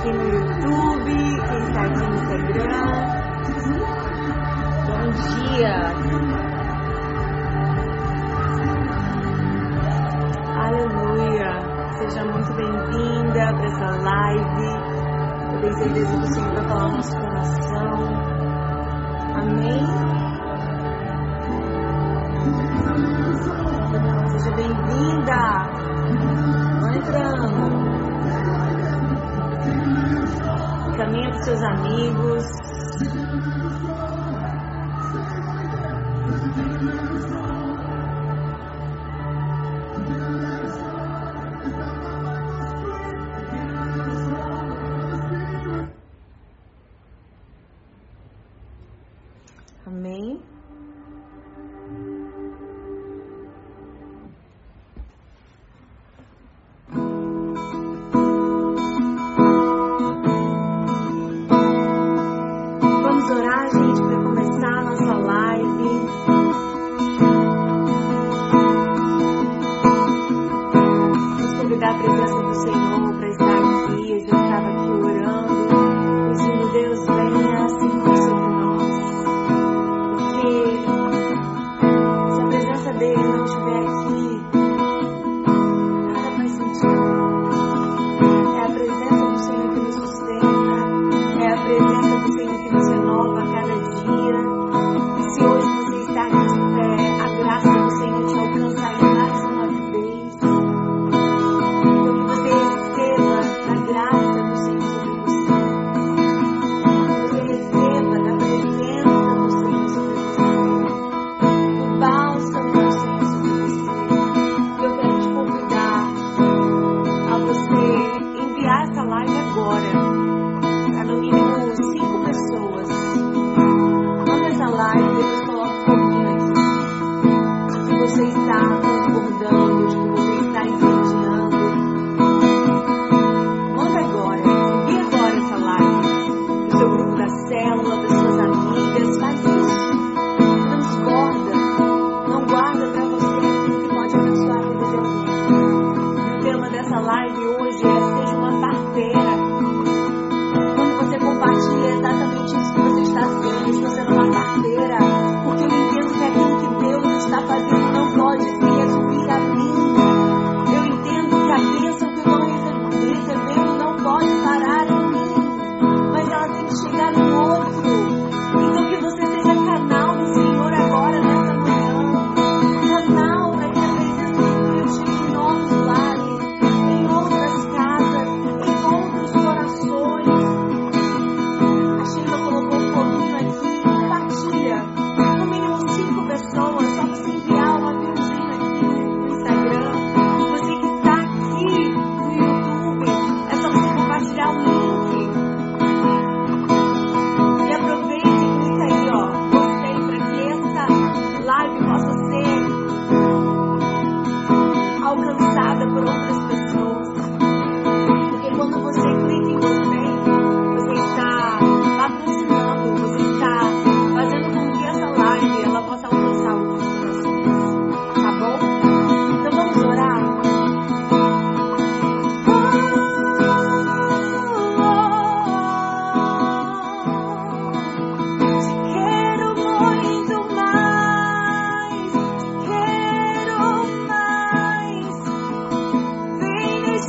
aqui no YouTube, quem está aqui no Instagram. Bom dia! Aleluia! Seja muito bem-vinda para essa live. Eu tenho certeza que o Senhor vai falar no nosso coração. Amém? Amigos.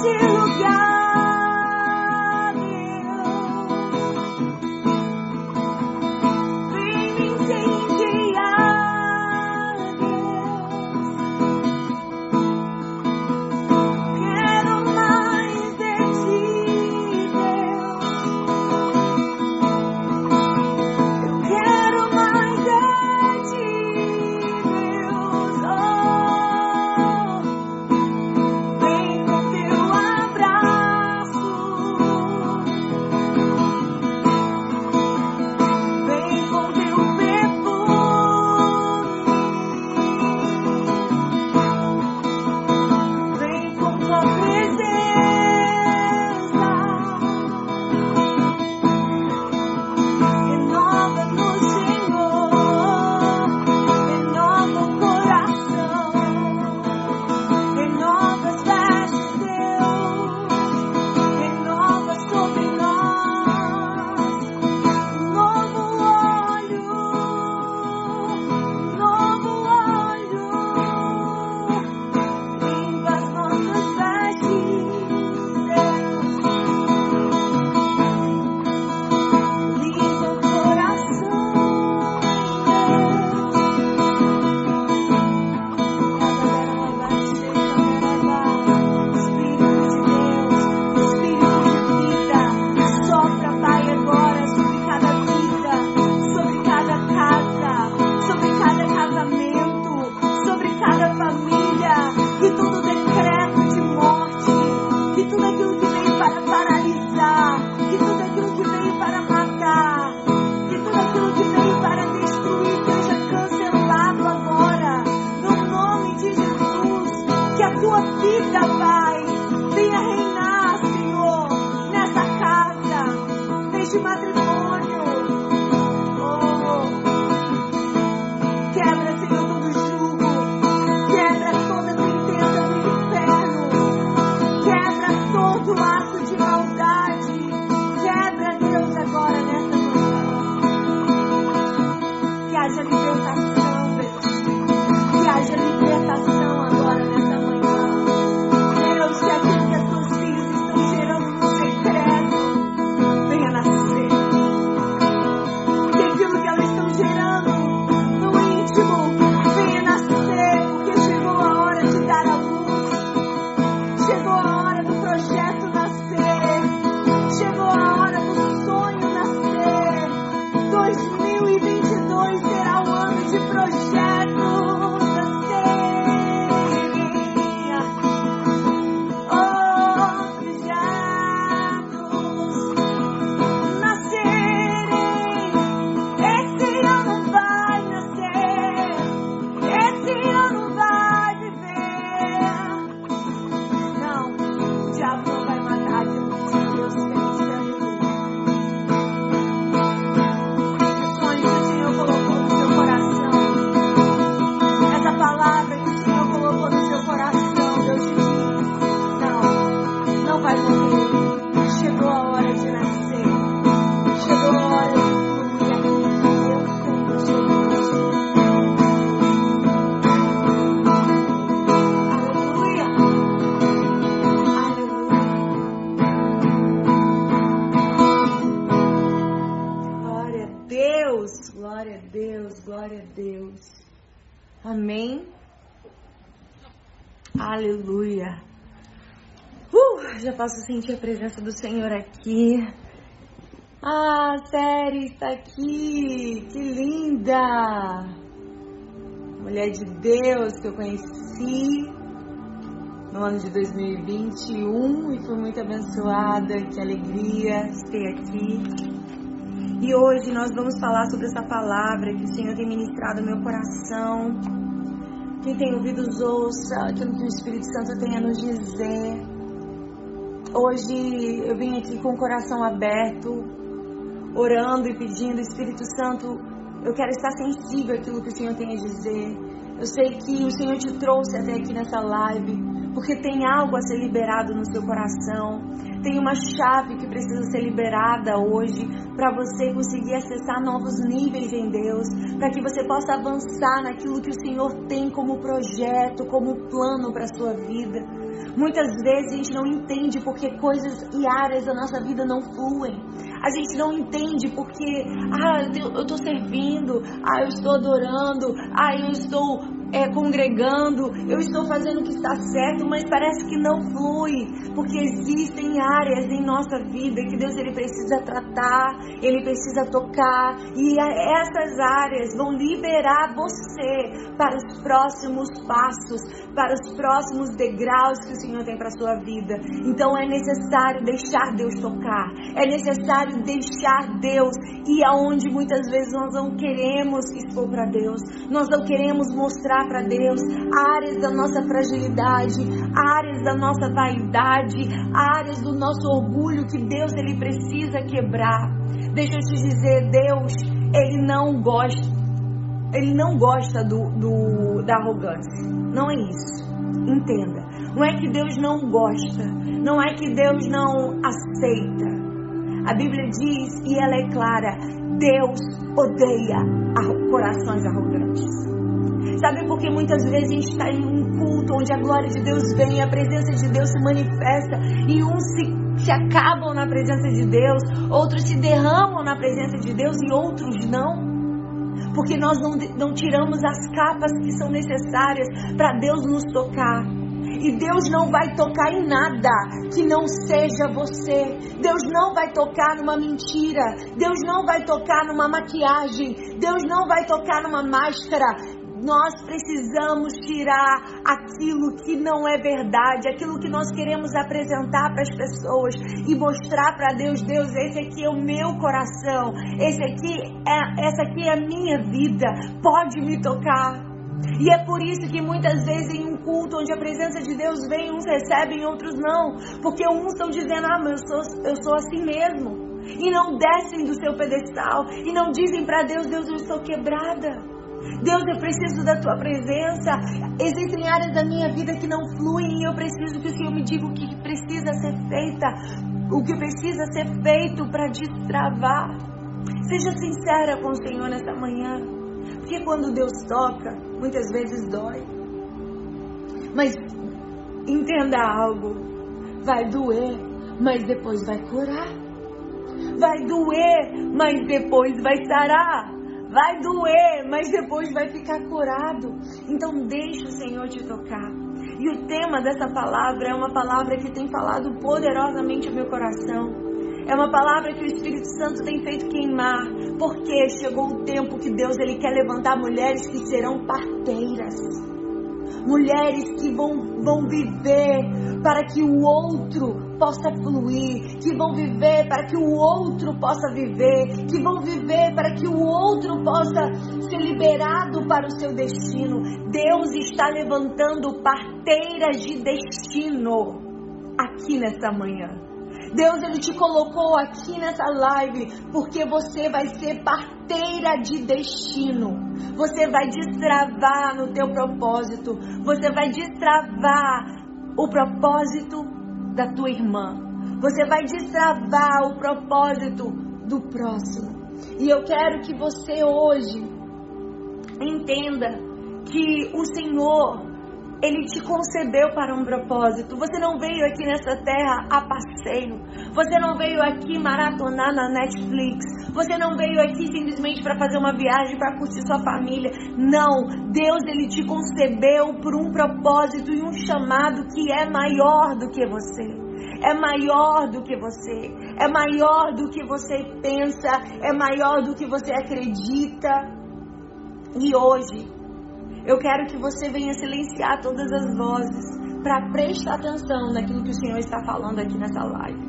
esse lugar. Sentir a presença do Senhor aqui. Ah, série está aqui. Que linda. Mulher de Deus que eu conheci no ano de 2021 e fui muito abençoada. Que alegria ter aqui. E hoje nós vamos falar sobre essa palavra que o Senhor tem ministrado no meu coração. Quem tem ouvidos, ouça aquilo que o Espírito Santo tem a nos dizer. Hoje eu vim aqui com o coração aberto, orando e pedindo, Espírito Santo, eu quero estar sensível àquilo que o Senhor tem a dizer. Eu sei que o Senhor te trouxe até aqui nessa live, porque tem algo a ser liberado no seu coração. Tem uma chave que precisa ser liberada hoje para você conseguir acessar novos níveis em Deus, para que você possa avançar naquilo que o Senhor tem como projeto, como plano para sua vida. Muitas vezes a gente não entende porque coisas e áreas da nossa vida não fluem. A gente não entende porque, ah, eu estou servindo, ah, eu estou adorando, ah, eu estou é, congregando, eu estou fazendo o que está certo, mas parece que não flui, porque existem áreas em nossa vida que Deus ele precisa tratar, ele precisa tocar, e essas áreas vão liberar você para os próximos passos, para os próximos degraus que o Senhor tem para a sua vida. Então é necessário deixar Deus tocar, é necessário deixar Deus ir aonde muitas vezes nós não queremos expor para Deus, nós não queremos mostrar para Deus áreas da nossa fragilidade, áreas da nossa vaidade, áreas do nosso orgulho que Deus ele precisa quebrar. Deixa eu te dizer, Deus, ele não gosta ele não gosta do, do, da arrogância. Não é isso. Entenda. Não é que Deus não gosta. Não é que Deus não aceita. A Bíblia diz, e ela é clara: Deus odeia corações arrogantes. Sabe por que muitas vezes a gente está em um culto onde a glória de Deus vem, a presença de Deus se manifesta e uns se, se acabam na presença de Deus, outros se derramam na presença de Deus e outros não? Porque nós não, não tiramos as capas que são necessárias para Deus nos tocar. E Deus não vai tocar em nada que não seja você. Deus não vai tocar numa mentira. Deus não vai tocar numa maquiagem. Deus não vai tocar numa máscara. Nós precisamos tirar aquilo que não é verdade, aquilo que nós queremos apresentar para as pessoas e mostrar para Deus, Deus, esse aqui é o meu coração, esse aqui é, essa aqui é a minha vida, pode me tocar. E é por isso que muitas vezes em um culto onde a presença de Deus vem, uns recebem, outros não. Porque uns estão dizendo, ah, mas eu sou, eu sou assim mesmo. E não descem do seu pedestal. E não dizem para Deus, Deus, eu estou quebrada. Deus, eu preciso da tua presença. Existem áreas da minha vida que não fluem e eu preciso que o Senhor me diga o que precisa ser feita, o que precisa ser feito para destravar. Seja sincera com o Senhor nessa manhã, porque quando Deus toca, muitas vezes dói. Mas entenda algo, vai doer, mas depois vai curar. Vai doer, mas depois vai sarar. Vai doer, mas depois vai ficar curado. Então deixa o Senhor te tocar. E o tema dessa palavra é uma palavra que tem falado poderosamente ao meu coração. É uma palavra que o Espírito Santo tem feito queimar, porque chegou o tempo que Deus ele quer levantar mulheres que serão parteiras. Mulheres que vão, vão viver para que o outro possa fluir, que vão viver para que o outro possa viver, que vão viver para que o outro possa ser liberado para o seu destino. Deus está levantando parteiras de destino aqui nesta manhã. Deus ele te colocou aqui nessa live porque você vai ser parteira de destino. Você vai destravar no teu propósito. Você vai destravar o propósito da tua irmã. Você vai destravar o propósito do próximo. E eu quero que você hoje entenda que o Senhor, Ele te concebeu para um propósito. Você não veio aqui nessa terra a passar passeio. Você não veio aqui maratonar na Netflix. Você não veio aqui simplesmente para fazer uma viagem para curtir sua família. Não, Deus ele te concebeu por um propósito e um chamado que é maior do que você é maior do que você, é maior do que você pensa, é maior do que você acredita. E hoje, eu quero que você venha silenciar todas as vozes para prestar atenção naquilo que o Senhor está falando aqui nessa live.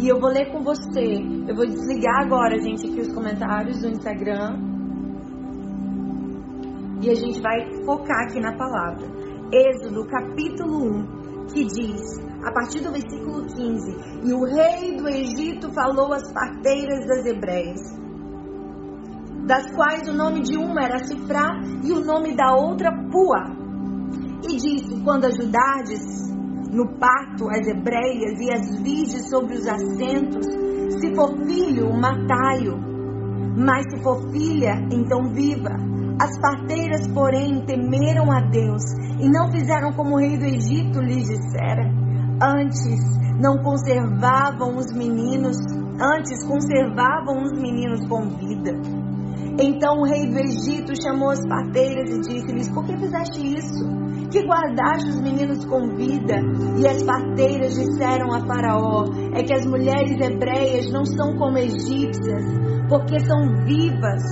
E eu vou ler com você. Eu vou desligar agora, gente, aqui os comentários do Instagram. E a gente vai focar aqui na palavra. Êxodo capítulo 1, que diz: a partir do versículo 15: E o rei do Egito falou às parteiras das hebreias, das quais o nome de uma era Cifrá e o nome da outra Pua. E disse: Quando ajudardes no parto as hebreias e as virgens sobre os assentos, se for filho, matai-o, mas se for filha, então viva. As parteiras, porém, temeram a Deus e não fizeram como o rei do Egito lhes dissera Antes não conservavam os meninos, antes conservavam os meninos com vida. Então o rei do Egito chamou as parteiras e disse-lhes: Por que fizeste isso? Que guardaste os meninos com vida? E as parteiras disseram a Faraó: É que as mulheres hebreias não são como egípcias, porque são vivas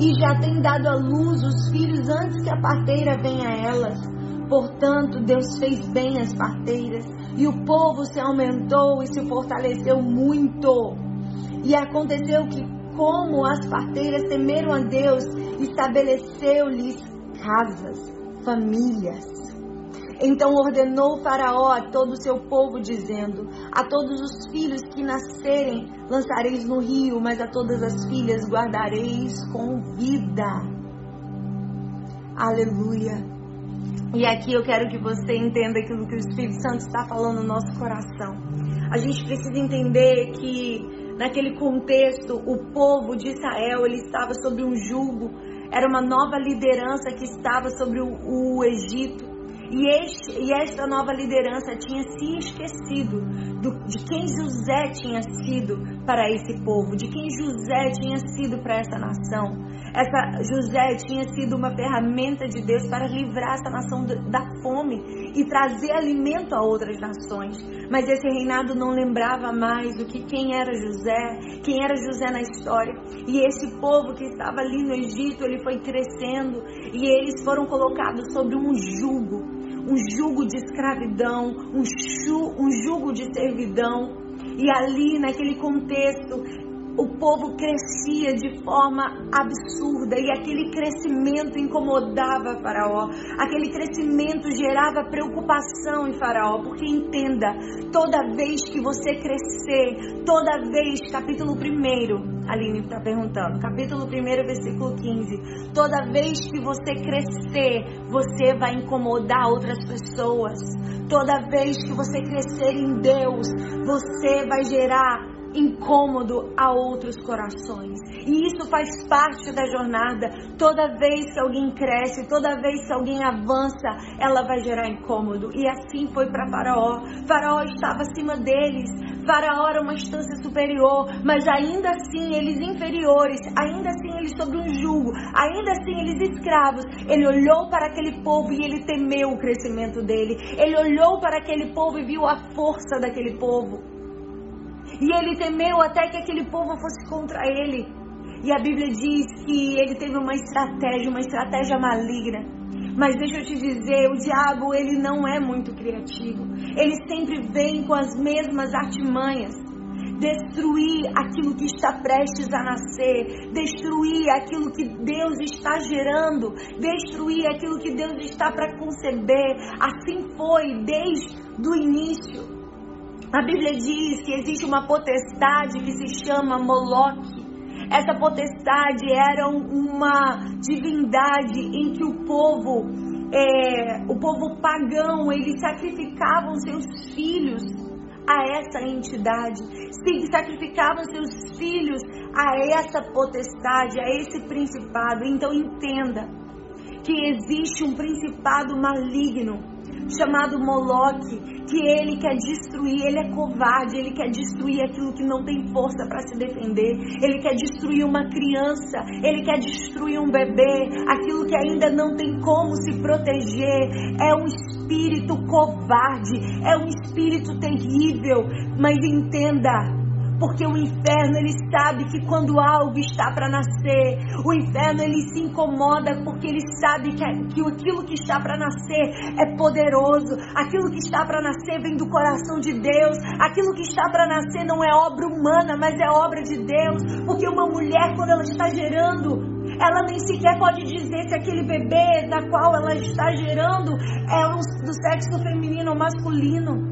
e já têm dado à luz os filhos antes que a parteira venha a elas. Portanto, Deus fez bem as parteiras, e o povo se aumentou e se fortaleceu muito. E aconteceu que, como as parteiras temeram a Deus, estabeleceu-lhes casas, famílias. Então ordenou Faraó a todo o seu povo, dizendo: A todos os filhos que nascerem lançareis no rio, mas a todas as filhas guardareis com vida. Aleluia. E aqui eu quero que você entenda aquilo que o Espírito Santo está falando no nosso coração. A gente precisa entender que naquele contexto o povo de Israel ele estava sobre um jugo, era uma nova liderança que estava sobre o, o Egito. E, este, e esta nova liderança tinha se esquecido do, de quem José tinha sido para esse povo, de quem José tinha sido para essa nação. Essa José tinha sido uma ferramenta de Deus para livrar essa nação da fome e trazer alimento a outras nações. Mas esse reinado não lembrava mais do que quem era José, quem era José na história. E esse povo que estava ali no Egito, ele foi crescendo e eles foram colocados sobre um jugo um jugo de escravidão, um, ju, um jugo de servidão. E ali, naquele contexto, o povo crescia de forma absurda e aquele crescimento incomodava Faraó. Aquele crescimento gerava preocupação em Faraó, porque entenda, toda vez que você crescer, toda vez, capítulo 1, Aline está perguntando, capítulo 1, versículo 15, toda vez que você crescer, você vai incomodar outras pessoas. Toda vez que você crescer em Deus, você vai gerar incômodo a outros corações. E isso faz parte da jornada. Toda vez que alguém cresce, toda vez que alguém avança, ela vai gerar incômodo. E assim foi para Faraó. Faraó estava acima deles. Faraó era uma instância superior, mas ainda assim eles inferiores, ainda assim eles sob um jugo, ainda assim eles escravos. Ele olhou para aquele povo e ele temeu o crescimento dele. Ele olhou para aquele povo e viu a força daquele povo. E ele temeu até que aquele povo fosse contra ele. E a Bíblia diz que ele teve uma estratégia, uma estratégia maligna. Mas deixa eu te dizer, o diabo ele não é muito criativo. Ele sempre vem com as mesmas artimanhas. Destruir aquilo que está prestes a nascer, destruir aquilo que Deus está gerando, destruir aquilo que Deus está para conceber. Assim foi desde o início. A Bíblia diz que existe uma potestade que se chama Moloque. Essa potestade era uma divindade em que o povo, é, o povo pagão, eles sacrificavam seus filhos a essa entidade, sacrificavam seus filhos a essa potestade, a esse principado. Então entenda que existe um principado maligno chamado Moloque, que ele quer destruir, ele é covarde, ele quer destruir aquilo que não tem força para se defender, ele quer destruir uma criança, ele quer destruir um bebê, aquilo que ainda não tem como se proteger. É um espírito covarde, é um espírito terrível, mas entenda, porque o inferno ele sabe que quando algo está para nascer, o inferno ele se incomoda porque ele sabe que, que aquilo que está para nascer é poderoso, aquilo que está para nascer vem do coração de Deus, aquilo que está para nascer não é obra humana, mas é obra de Deus, porque uma mulher quando ela está gerando ela nem sequer pode dizer se aquele bebê da qual ela está gerando é do sexo feminino ou masculino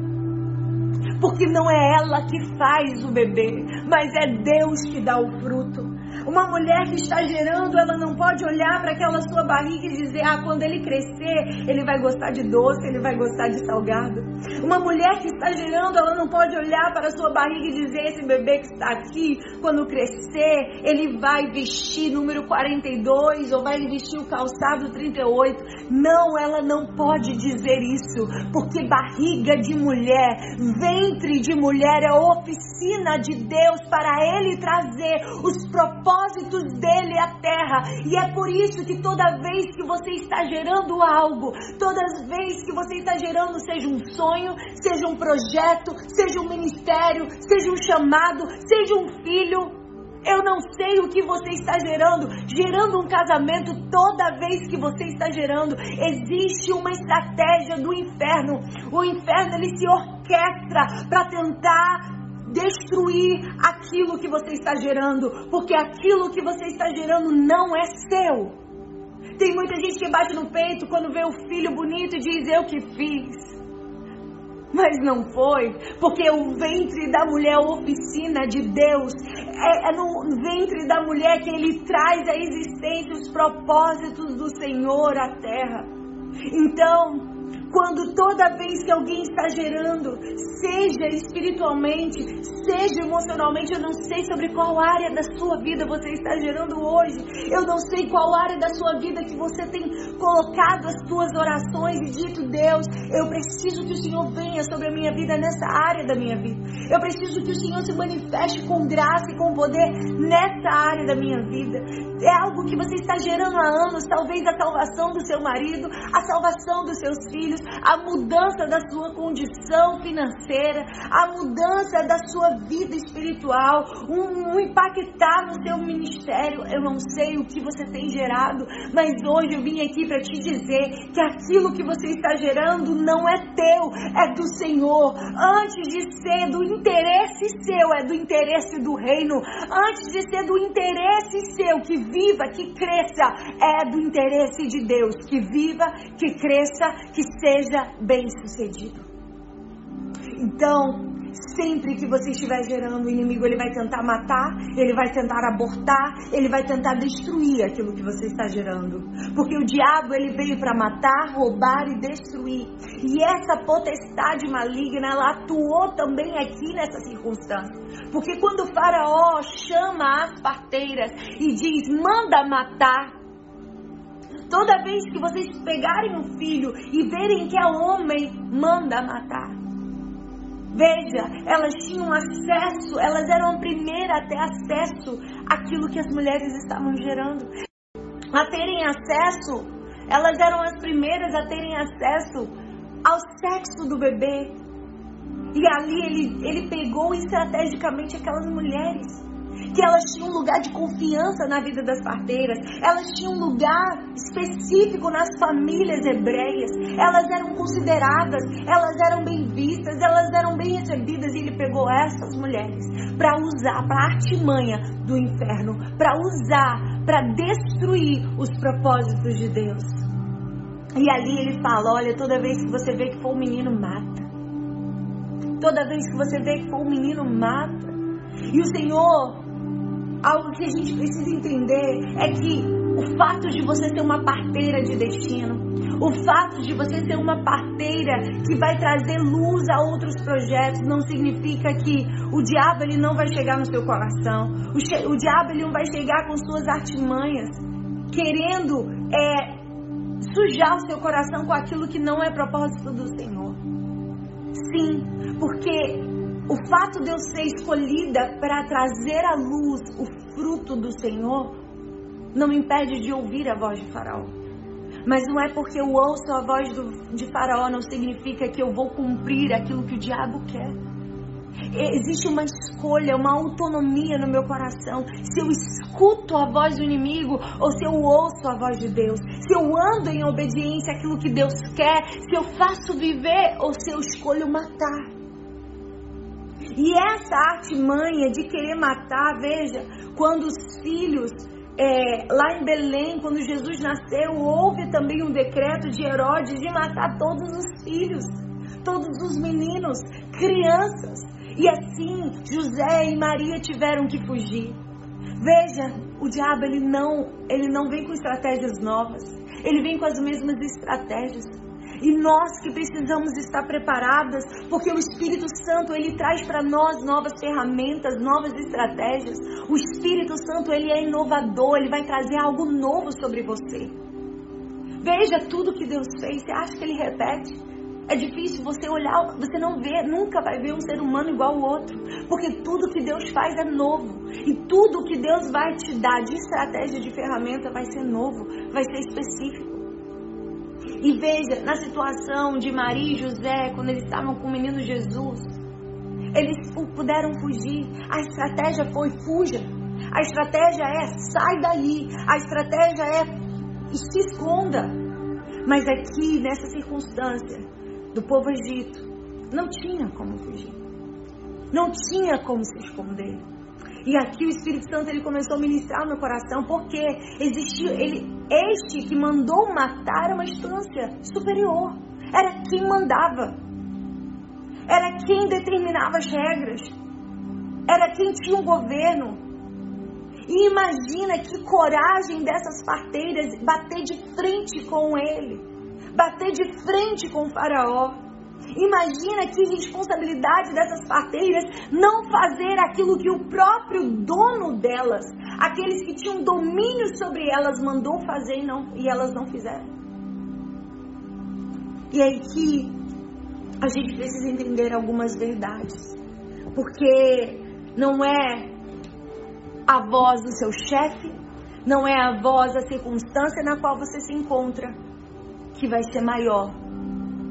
porque não é ela que faz o bebê, mas é Deus que dá o fruto. Uma mulher que está gerando, ela não pode olhar para aquela sua barriga e dizer: ah, quando ele crescer, ele vai gostar de doce, ele vai gostar de salgado. Uma mulher que está gerando, ela não pode olhar para a sua barriga e dizer: esse bebê que está aqui, quando crescer, ele vai vestir número 42 ou vai vestir o calçado 38. Não, ela não pode dizer isso, porque barriga de mulher, ventre de mulher é oficina de Deus para ele trazer os propósitos propósitos dele à terra. E é por isso que toda vez que você está gerando algo, toda vez que você está gerando, seja um sonho, seja um projeto, seja um ministério, seja um chamado, seja um filho, eu não sei o que você está gerando, gerando um casamento toda vez que você está gerando. Existe uma estratégia do inferno. O inferno ele se orquestra para tentar destruir aquilo que você está gerando, porque aquilo que você está gerando não é seu. Tem muita gente que bate no peito quando vê o filho bonito e diz: Eu que fiz. Mas não foi, porque o ventre da mulher, a oficina de Deus, é, é no ventre da mulher que ele traz a existência, os propósitos do Senhor à terra. Então, quando toda vez que alguém está gerando, seja espiritualmente, seja emocionalmente, eu não sei sobre qual área da sua vida você está gerando hoje. Eu não sei qual área da sua vida que você tem colocado as suas orações e dito, Deus, eu preciso que o Senhor venha sobre a minha vida nessa área da minha vida. Eu preciso que o Senhor se manifeste com graça e com poder nessa área da minha vida. É algo que você está gerando há anos, talvez a salvação do seu marido, a salvação dos seus filhos a mudança da sua condição financeira, a mudança da sua vida espiritual, um, um impactar no seu ministério. Eu não sei o que você tem gerado, mas hoje eu vim aqui para te dizer que aquilo que você está gerando não é teu, é do Senhor. Antes de ser do interesse seu, é do interesse do reino. Antes de ser do interesse seu, que viva, que cresça, é do interesse de Deus. Que viva, que cresça, que seja seja bem sucedido. Então, sempre que você estiver gerando o inimigo, ele vai tentar matar, ele vai tentar abortar, ele vai tentar destruir aquilo que você está gerando. Porque o diabo ele veio para matar, roubar e destruir. E essa potestade maligna, ela atuou também aqui nessa circunstância. Porque quando o faraó chama as parteiras e diz: "Manda matar", Toda vez que vocês pegarem um filho e verem que é homem, manda matar. Veja, elas tinham acesso, elas eram a primeira a ter acesso àquilo que as mulheres estavam gerando. A terem acesso, elas eram as primeiras a terem acesso ao sexo do bebê. E ali ele, ele pegou estrategicamente aquelas mulheres que elas tinham um lugar de confiança na vida das parteiras, elas tinham um lugar específico nas famílias hebreias, elas eram consideradas, elas eram bem vistas, elas eram bem recebidas e ele pegou essas mulheres para usar, para artimanha do inferno, para usar, para destruir os propósitos de Deus. E ali ele fala: olha, toda vez que você vê que for um menino, mata. Toda vez que você vê que for um menino, mata. E o Senhor algo que a gente precisa entender é que o fato de você ser uma parteira de destino, o fato de você ser uma parteira que vai trazer luz a outros projetos, não significa que o diabo ele não vai chegar no seu coração. O, o diabo ele não vai chegar com suas artimanhas, querendo é, sujar o seu coração com aquilo que não é propósito do Senhor. Sim, porque o fato de eu ser escolhida para trazer à luz o fruto do Senhor não me impede de ouvir a voz de Faraó. Mas não é porque eu ouço a voz do, de Faraó, não significa que eu vou cumprir aquilo que o diabo quer. Existe uma escolha, uma autonomia no meu coração. Se eu escuto a voz do inimigo ou se eu ouço a voz de Deus. Se eu ando em obediência àquilo que Deus quer. Se eu faço viver ou se eu escolho matar. E essa artimanha de querer matar, veja, quando os filhos é, lá em Belém, quando Jesus nasceu, houve também um decreto de Herodes de matar todos os filhos, todos os meninos, crianças. E assim José e Maria tiveram que fugir. Veja, o diabo ele não, ele não vem com estratégias novas. Ele vem com as mesmas estratégias. E nós que precisamos estar preparadas, porque o Espírito Santo ele traz para nós novas ferramentas, novas estratégias. O Espírito Santo ele é inovador, ele vai trazer algo novo sobre você. Veja tudo que Deus fez, você acha que ele repete? É difícil você olhar, você não vê, nunca vai ver um ser humano igual ao outro, porque tudo que Deus faz é novo. E tudo que Deus vai te dar de estratégia, de ferramenta, vai ser novo, vai ser específico. E veja, na situação de Maria e José, quando eles estavam com o menino Jesus, eles puderam fugir. A estratégia foi fuja. A estratégia é sai daí. A estratégia é se esconda. Mas aqui, nessa circunstância, do povo egito, não tinha como fugir. Não tinha como se esconder. E aqui o Espírito Santo ele começou a ministrar no meu coração, porque existia ele, este que mandou matar uma instância superior. Era quem mandava. Era quem determinava as regras. Era quem tinha o um governo. E imagina que coragem dessas parteiras bater de frente com ele bater de frente com o faraó. Imagina que responsabilidade dessas parteiras não fazer aquilo que o próprio dono delas, aqueles que tinham domínio sobre elas, mandou fazer e, não, e elas não fizeram. E aí que a gente precisa entender algumas verdades. Porque não é a voz do seu chefe, não é a voz da circunstância na qual você se encontra que vai ser maior,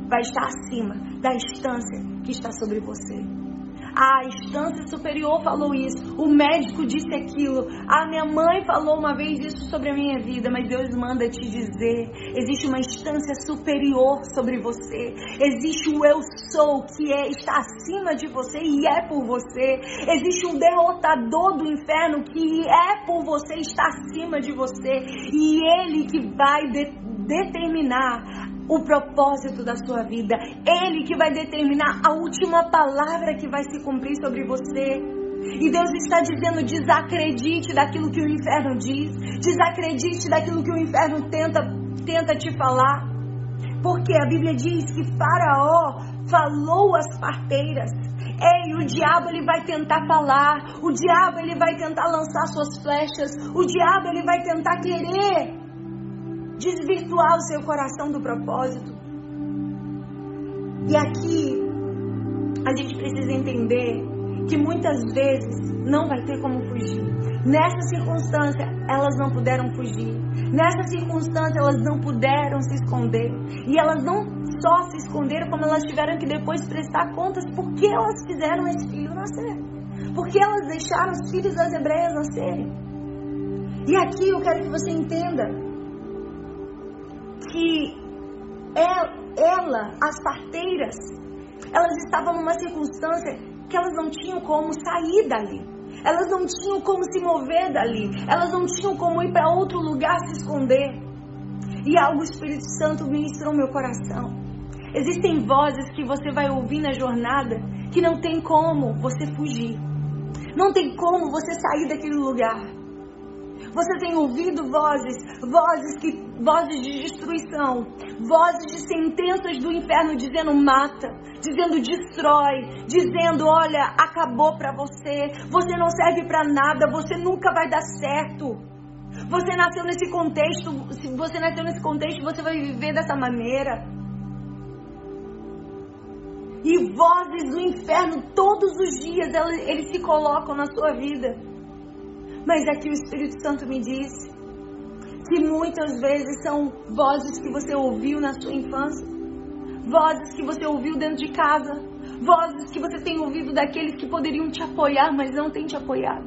vai estar acima da instância que está sobre você. A instância superior falou isso, o médico disse aquilo, a minha mãe falou uma vez isso sobre a minha vida, mas Deus manda te dizer: existe uma instância superior sobre você, existe o eu sou que é, está acima de você e é por você, existe um derrotador do inferno que é por você, está acima de você e ele que vai de determinar o propósito da sua vida. Ele que vai determinar a última palavra que vai se cumprir sobre você. E Deus está dizendo: desacredite daquilo que o inferno diz, desacredite daquilo que o inferno tenta, tenta te falar. Porque a Bíblia diz que Faraó falou às parteiras. Ei, o diabo ele vai tentar falar, o diabo ele vai tentar lançar suas flechas, o diabo ele vai tentar querer desvirtuar o seu coração do propósito. E aqui a gente precisa entender que muitas vezes não vai ter como fugir. Nessa circunstância, elas não puderam fugir. Nessa circunstância, elas não puderam se esconder. E elas não só se esconderam, como elas tiveram que depois prestar contas por que elas fizeram esse filho nascer. Por que elas deixaram os filhos das hebreias nascerem. E aqui eu quero que você entenda que ela, as parteiras, elas estavam numa circunstância que elas não tinham como sair dali. Elas não tinham como se mover dali. Elas não tinham como ir para outro lugar se esconder. E algo o Espírito Santo ministrou meu coração. Existem vozes que você vai ouvir na jornada que não tem como você fugir. Não tem como você sair daquele lugar. Você tem ouvido vozes, vozes que vozes de destruição, vozes de sentenças do inferno dizendo mata, dizendo destrói, dizendo olha, acabou para você, você não serve para nada, você nunca vai dar certo. Você nasceu nesse contexto, se você nasceu nesse contexto, você vai viver dessa maneira. E vozes do inferno todos os dias eles se colocam na sua vida. Mas aqui o Espírito Santo me disse que muitas vezes são vozes que você ouviu na sua infância, vozes que você ouviu dentro de casa, vozes que você tem ouvido daqueles que poderiam te apoiar, mas não têm te apoiado,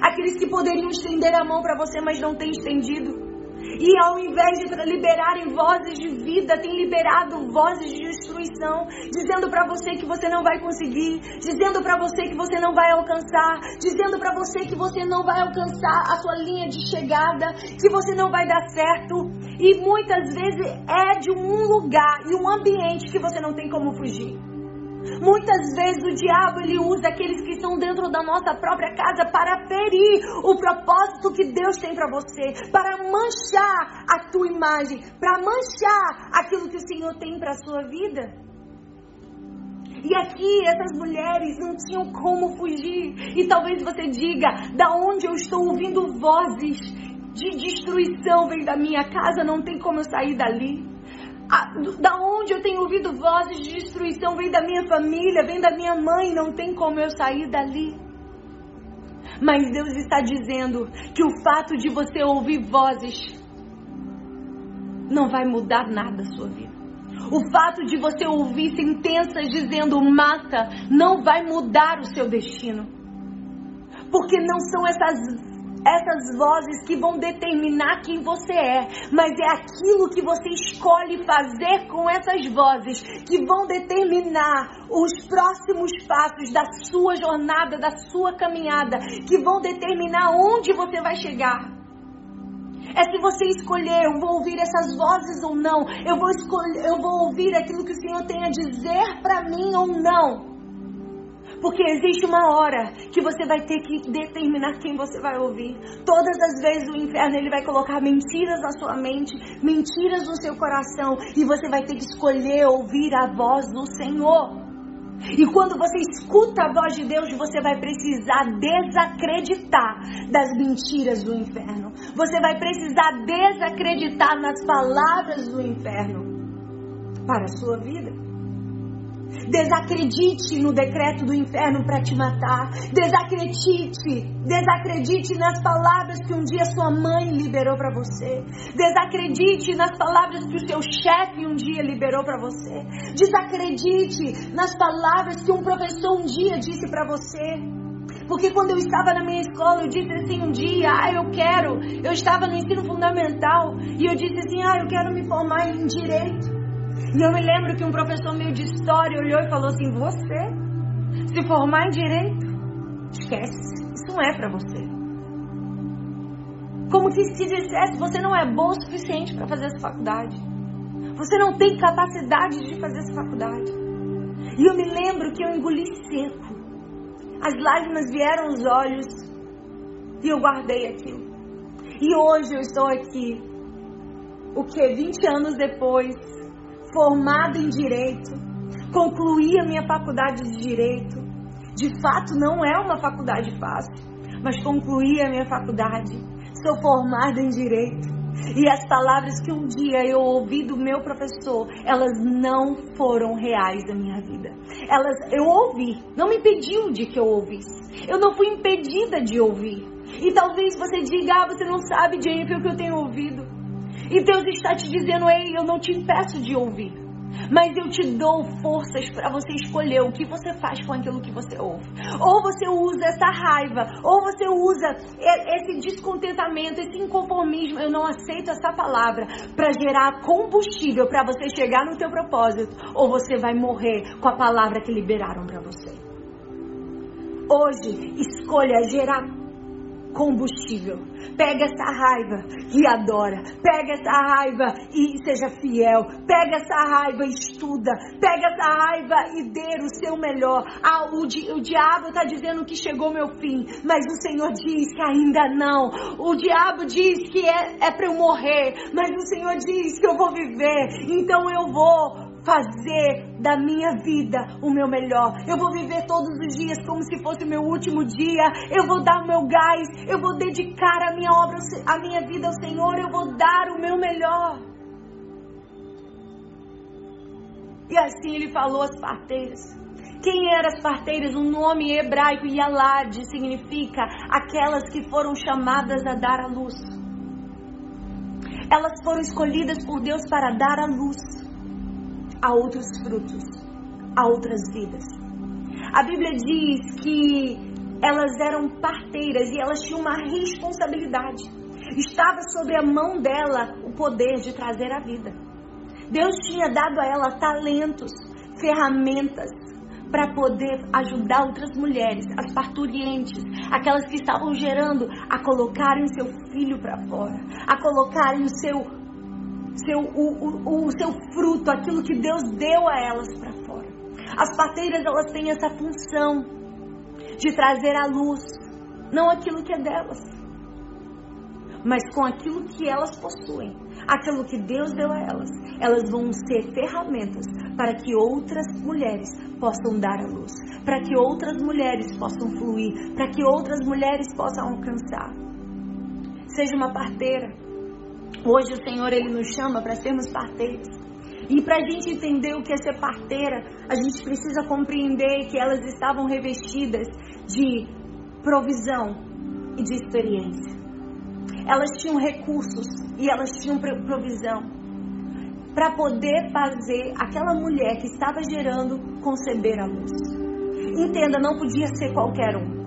aqueles que poderiam estender a mão para você, mas não têm estendido. E ao invés de liberarem vozes de vida, tem liberado vozes de destruição, dizendo para você que você não vai conseguir, dizendo para você que você não vai alcançar, dizendo para você que você não vai alcançar a sua linha de chegada, que você não vai dar certo. E muitas vezes é de um lugar e um ambiente que você não tem como fugir. Muitas vezes o diabo ele usa aqueles que estão dentro da nossa própria casa para ferir o propósito que Deus tem para você, para manchar a tua imagem, para manchar aquilo que o Senhor tem para a sua vida. E aqui essas mulheres não tinham como fugir. E talvez você diga: da onde eu estou ouvindo vozes de destruição vem da minha casa, não tem como eu sair dali da onde eu tenho ouvido vozes de destruição vem da minha família, vem da minha mãe, não tem como eu sair dali. Mas Deus está dizendo que o fato de você ouvir vozes não vai mudar nada a sua vida. O fato de você ouvir sentenças dizendo mata não vai mudar o seu destino. Porque não são essas essas vozes que vão determinar quem você é, mas é aquilo que você escolhe fazer com essas vozes que vão determinar os próximos passos da sua jornada, da sua caminhada, que vão determinar onde você vai chegar. É se você escolher, eu vou ouvir essas vozes ou não, eu vou escolher, eu vou ouvir aquilo que o Senhor tem a dizer para mim ou não. Porque existe uma hora que você vai ter que determinar quem você vai ouvir. Todas as vezes o inferno ele vai colocar mentiras na sua mente, mentiras no seu coração, e você vai ter que escolher ouvir a voz do Senhor. E quando você escuta a voz de Deus, você vai precisar desacreditar das mentiras do inferno. Você vai precisar desacreditar nas palavras do inferno para a sua vida. Desacredite no decreto do inferno para te matar. Desacredite, desacredite nas palavras que um dia sua mãe liberou para você. Desacredite nas palavras que o seu chefe um dia liberou para você. Desacredite nas palavras que um professor um dia disse para você. Porque quando eu estava na minha escola, eu disse assim um dia, ah, eu quero. Eu estava no ensino fundamental e eu disse assim, ah, eu quero me formar em direito. E eu me lembro que um professor meu de história olhou e falou assim: Você se formar em direito? Esquece, isso não é para você. Como se se dissesse: Você não é bom o suficiente para fazer essa faculdade. Você não tem capacidade de fazer essa faculdade. E eu me lembro que eu engoli seco. As lágrimas vieram aos olhos e eu guardei aquilo. E hoje eu estou aqui, o que, 20 anos depois, formada em direito, concluí a minha faculdade de direito. De fato, não é uma faculdade fácil, mas concluí a minha faculdade. Sou formada em direito. E as palavras que um dia eu ouvi do meu professor, elas não foram reais da minha vida. Elas eu ouvi, não me impediu de que eu ouvisse. Eu não fui impedida de ouvir. E talvez você diga, ah, você não sabe, Jennifer, o que eu tenho ouvido. E Deus está te dizendo: ei, eu não te impeço de ouvir. Mas eu te dou forças para você escolher o que você faz com aquilo que você ouve. Ou você usa essa raiva, ou você usa esse descontentamento, esse inconformismo. Eu não aceito essa palavra para gerar combustível para você chegar no teu propósito, ou você vai morrer com a palavra que liberaram para você. Hoje, escolha gerar combustível. Pega essa raiva e adora. Pega essa raiva e seja fiel. Pega essa raiva e estuda. Pega essa raiva e dê o seu melhor. Ah, o, di o diabo está dizendo que chegou meu fim, mas o Senhor diz que ainda não. O diabo diz que é, é para eu morrer, mas o Senhor diz que eu vou viver. Então eu vou fazer da minha vida o meu melhor. Eu vou viver todos os dias como se fosse o meu último dia. Eu vou dar o meu gás. Eu vou dedicar a minha obra, a minha vida ao Senhor. Eu vou dar o meu melhor. E assim ele falou às parteiras. Quem eram as parteiras? O nome hebraico Yalad significa aquelas que foram chamadas a dar a luz. Elas foram escolhidas por Deus para dar a luz a outros frutos, a outras vidas. A Bíblia diz que elas eram parteiras e elas tinham uma responsabilidade. Estava sobre a mão dela o poder de trazer a vida. Deus tinha dado a ela talentos, ferramentas para poder ajudar outras mulheres, as parturientes, aquelas que estavam gerando, a colocarem seu filho para fora, a colocarem o seu seu, o, o, o seu fruto, aquilo que Deus deu a elas para fora. As parteiras elas têm essa função de trazer à luz não aquilo que é delas, mas com aquilo que elas possuem, aquilo que Deus deu a elas. Elas vão ser ferramentas para que outras mulheres possam dar a luz, para que outras mulheres possam fluir, para que outras mulheres possam alcançar. Seja uma parteira, Hoje o Senhor ele nos chama para sermos parteiros. E para a gente entender o que é ser parteira, a gente precisa compreender que elas estavam revestidas de provisão e de experiência. Elas tinham recursos e elas tinham provisão para poder fazer aquela mulher que estava gerando conceber a luz. Entenda, não podia ser qualquer um.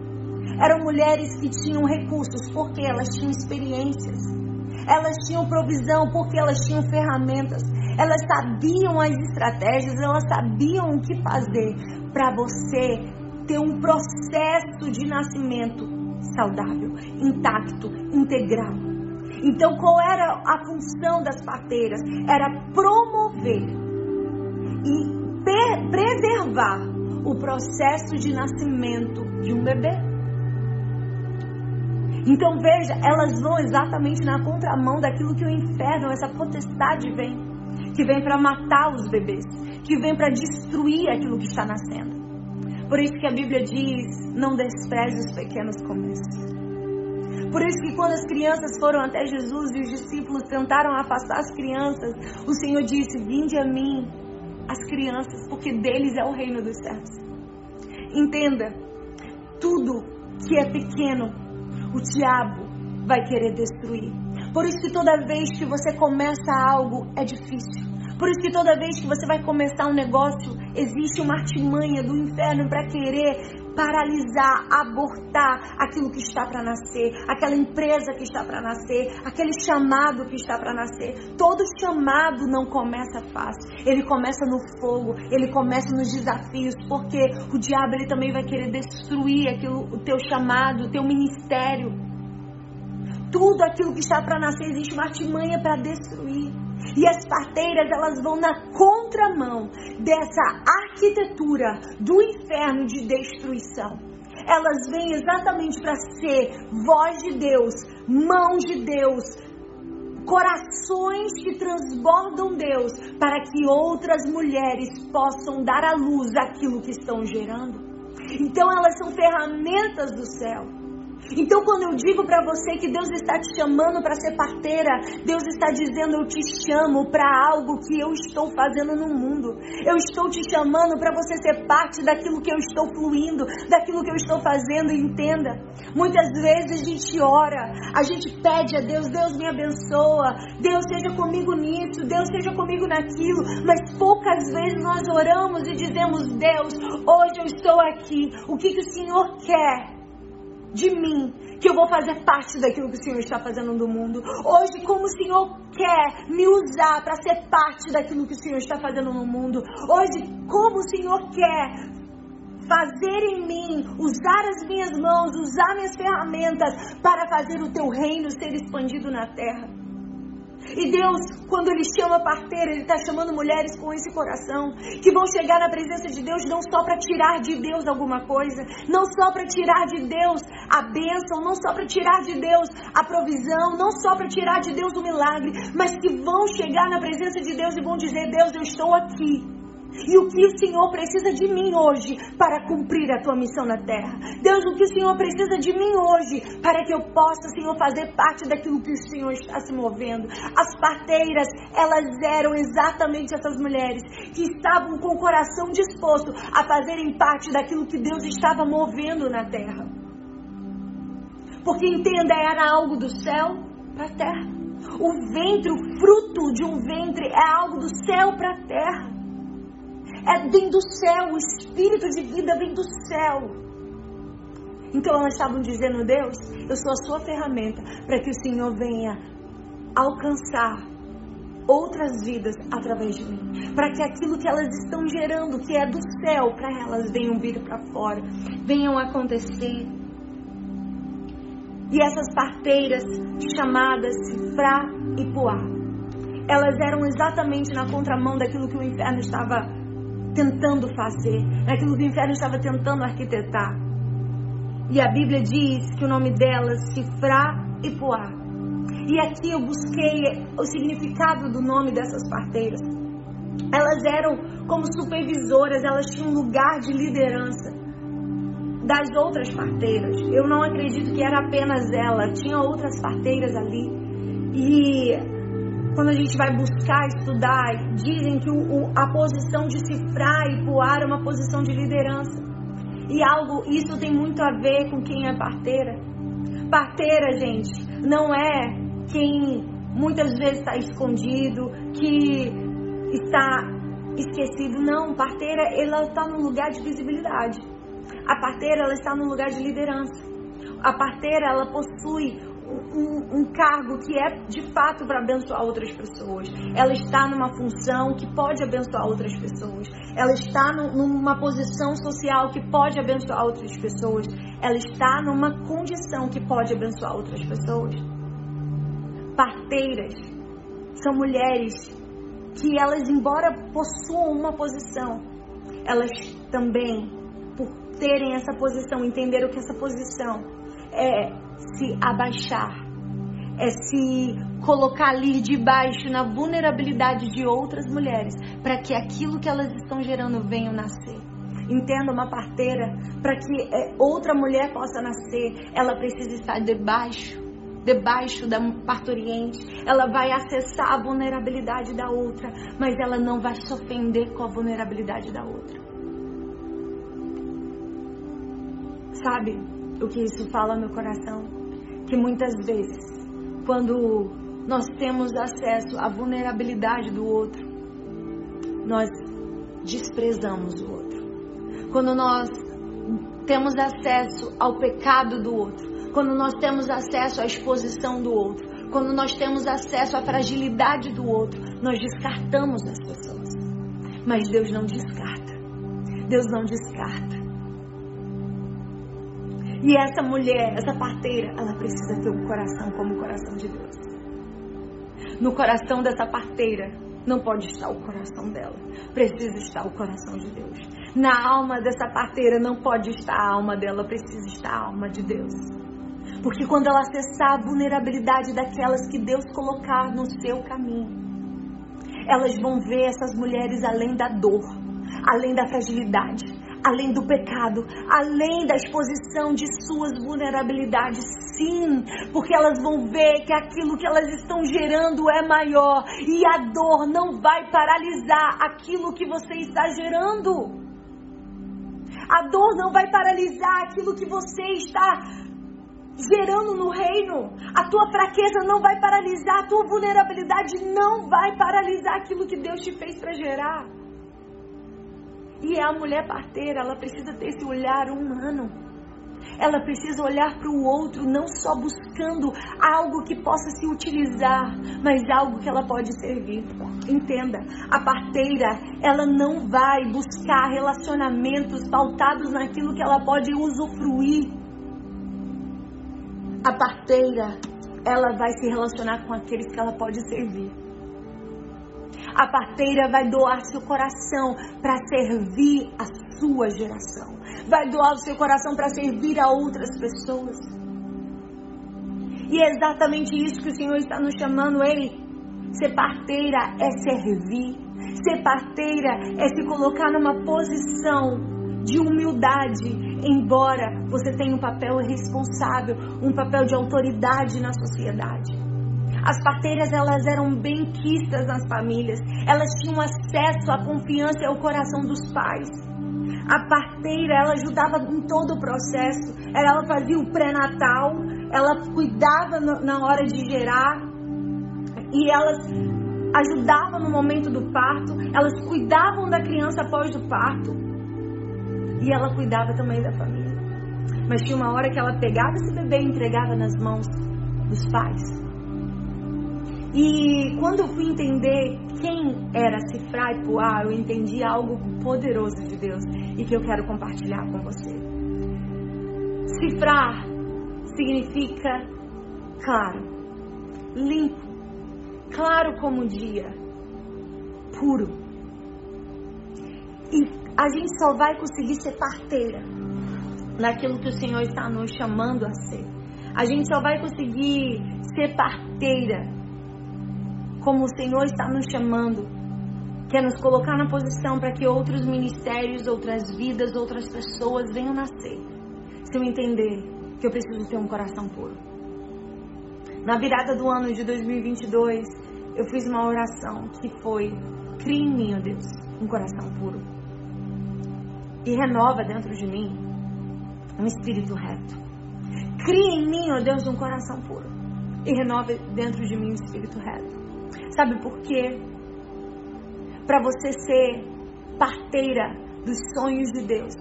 Eram mulheres que tinham recursos porque elas tinham experiências elas tinham provisão porque elas tinham ferramentas, elas sabiam as estratégias, elas sabiam o que fazer para você ter um processo de nascimento saudável, intacto, integral. Então, qual era a função das parteiras? Era promover e preservar o processo de nascimento de um bebê. Então veja, elas vão exatamente na contramão daquilo que o inferno, essa potestade vem, que vem para matar os bebês, que vem para destruir aquilo que está nascendo. Por isso que a Bíblia diz: não despreze os pequenos começos. Por isso que quando as crianças foram até Jesus e os discípulos tentaram afastar as crianças, o Senhor disse: Vinde a mim, as crianças, porque deles é o reino dos céus. Entenda, tudo que é pequeno o diabo vai querer destruir. Por isso que toda vez que você começa algo é difícil. Por isso que toda vez que você vai começar um negócio, existe uma artimanha do inferno para querer paralisar, abortar aquilo que está para nascer, aquela empresa que está para nascer, aquele chamado que está para nascer. Todo chamado não começa fácil. Ele começa no fogo, ele começa nos desafios, porque o diabo ele também vai querer destruir aquilo, o teu chamado, o teu ministério. Tudo aquilo que está para nascer existe uma artimanha para destruir. E as parteiras, elas vão na contramão dessa arquitetura do inferno de destruição. Elas vêm exatamente para ser voz de Deus, mãos de Deus, corações que transbordam Deus, para que outras mulheres possam dar à luz aquilo que estão gerando. Então elas são ferramentas do céu. Então, quando eu digo para você que Deus está te chamando para ser parteira, Deus está dizendo: Eu te chamo para algo que eu estou fazendo no mundo. Eu estou te chamando para você ser parte daquilo que eu estou fluindo, daquilo que eu estou fazendo. Entenda. Muitas vezes a gente ora, a gente pede a Deus: Deus me abençoa, Deus seja comigo nisso, Deus seja comigo naquilo. Mas poucas vezes nós oramos e dizemos: Deus, hoje eu estou aqui. O que, que o Senhor quer? De mim que eu vou fazer parte daquilo que o Senhor está fazendo no mundo. Hoje, como o Senhor quer me usar para ser parte daquilo que o Senhor está fazendo no mundo. Hoje, como o Senhor quer fazer em mim, usar as minhas mãos, usar minhas ferramentas para fazer o teu reino ser expandido na terra. E Deus Quando ele chama parteira, ele está chamando mulheres com esse coração que vão chegar na presença de Deus não só para tirar de Deus alguma coisa, não só para tirar de Deus a bênção, não só para tirar de Deus a provisão, não só para tirar de Deus o milagre, mas que vão chegar na presença de Deus e vão dizer: Deus, eu estou aqui. E o que o Senhor precisa de mim hoje para cumprir a tua missão na terra? Deus, o que o Senhor precisa de mim hoje para que eu possa, Senhor, fazer parte daquilo que o Senhor está se movendo? As parteiras, elas eram exatamente essas mulheres que estavam com o coração disposto a fazerem parte daquilo que Deus estava movendo na terra. Porque entenda, era algo do céu para a terra. O ventre, o fruto de um ventre é algo do céu para a terra é, vem do céu, o espírito de vida vem do céu. Então elas estavam dizendo, Deus, eu sou a sua ferramenta para que o Senhor venha alcançar outras vidas através de mim. Para que aquilo que elas estão gerando, que é do céu, para elas venham vir para fora, venham acontecer. E essas parteiras chamadas Sifrá e Puá, elas eram exatamente na contramão daquilo que o inferno estava tentando fazer, naquilo que o inferno estava tentando arquitetar. E a Bíblia diz que o nome delas, Cifrá e Poá. E aqui eu busquei o significado do nome dessas parteiras. Elas eram como supervisoras, elas tinham um lugar de liderança das outras parteiras. Eu não acredito que era apenas ela, tinha outras parteiras ali. E quando a gente vai buscar, estudar, dizem que o, o, a posição de cifrar e voar é uma posição de liderança. E algo, isso tem muito a ver com quem é parteira. Parteira, gente, não é quem muitas vezes está escondido, que está esquecido. Não, parteira, ela está no lugar de visibilidade. A parteira, ela está no lugar de liderança. A parteira, ela possui um, um, cargo que é de fato para abençoar outras pessoas. Ela está numa função que pode abençoar outras pessoas. Ela está no, numa posição social que pode abençoar outras pessoas. Ela está numa condição que pode abençoar outras pessoas. Parteiras são mulheres que elas, embora possuam uma posição, elas também, por terem essa posição, entenderam que essa posição é se abaixar, é se colocar ali debaixo na vulnerabilidade de outras mulheres, para que aquilo que elas estão gerando venha nascer. Entenda uma parteira, para que é, outra mulher possa nascer, ela precisa estar debaixo, debaixo da parturiente. Ela vai acessar a vulnerabilidade da outra, mas ela não vai se ofender com a vulnerabilidade da outra. Sabe o que isso fala no coração? que muitas vezes, quando nós temos acesso à vulnerabilidade do outro, nós desprezamos o outro. Quando nós temos acesso ao pecado do outro, quando nós temos acesso à exposição do outro, quando nós temos acesso à fragilidade do outro, nós descartamos as pessoas. Mas Deus não descarta. Deus não descarta. E essa mulher, essa parteira, ela precisa ter um coração como o coração de Deus. No coração dessa parteira não pode estar o coração dela, precisa estar o coração de Deus. Na alma dessa parteira não pode estar a alma dela, precisa estar a alma de Deus. Porque quando ela acessar a vulnerabilidade daquelas que Deus colocar no seu caminho, elas vão ver essas mulheres além da dor, além da fragilidade, além do pecado, além da exposição de suas vulnerabilidades, sim, porque elas vão ver que aquilo que elas estão gerando é maior e a dor não vai paralisar aquilo que você está gerando. A dor não vai paralisar aquilo que você está gerando no reino. A tua fraqueza não vai paralisar, a tua vulnerabilidade não vai paralisar aquilo que Deus te fez para gerar. E a mulher parteira, ela precisa ter esse olhar humano. Ela precisa olhar para o outro, não só buscando algo que possa se utilizar, mas algo que ela pode servir. Entenda, a parteira, ela não vai buscar relacionamentos pautados naquilo que ela pode usufruir. A parteira, ela vai se relacionar com aqueles que ela pode servir. A parteira vai doar seu coração para servir a sua geração. Vai doar o seu coração para servir a outras pessoas. E é exatamente isso que o Senhor está nos chamando, Ei, Ser parteira é servir. Ser parteira é se colocar numa posição de humildade, embora você tenha um papel responsável, um papel de autoridade na sociedade. As parteiras elas eram bem quistas nas famílias, elas tinham acesso à confiança e ao coração dos pais. A parteira ela ajudava em todo o processo, ela fazia o pré-natal, ela cuidava na hora de gerar e elas ajudavam no momento do parto, elas cuidavam da criança após o parto e ela cuidava também da família. Mas tinha uma hora que ela pegava esse bebê e entregava nas mãos dos pais. E quando eu fui entender quem era Cifra e Puá, eu entendi algo poderoso de Deus e que eu quero compartilhar com você. Cifrar significa claro, limpo, claro como o dia, puro. E a gente só vai conseguir ser parteira naquilo que o Senhor está nos chamando a ser. A gente só vai conseguir ser parteira como o Senhor está nos chamando, que é nos colocar na posição para que outros ministérios, outras vidas, outras pessoas venham nascer. Se eu entender que eu preciso ter um coração puro. Na virada do ano de 2022, eu fiz uma oração que foi: crie em mim, ó Deus, um coração puro e renova dentro de mim um espírito reto. Cria em mim, ó Deus, um coração puro e renova dentro de mim um espírito reto. Sabe por quê? Para você ser parteira dos sonhos de Deus,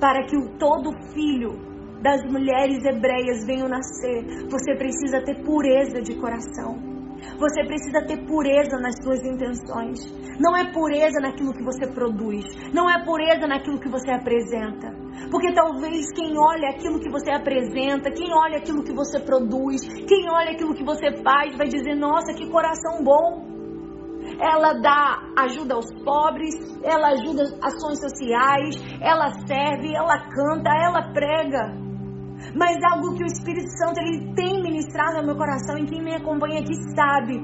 para que o todo filho das mulheres hebreias venham nascer, você precisa ter pureza de coração. Você precisa ter pureza nas suas intenções. Não é pureza naquilo que você produz. Não é pureza naquilo que você apresenta. Porque talvez quem olha aquilo que você apresenta, quem olha aquilo que você produz, quem olha aquilo que você faz, vai dizer: nossa, que coração bom. Ela dá ajuda aos pobres, ela ajuda ações sociais, ela serve, ela canta, ela prega. Mas algo que o Espírito Santo ele tem ministrado no meu coração e quem me acompanha aqui sabe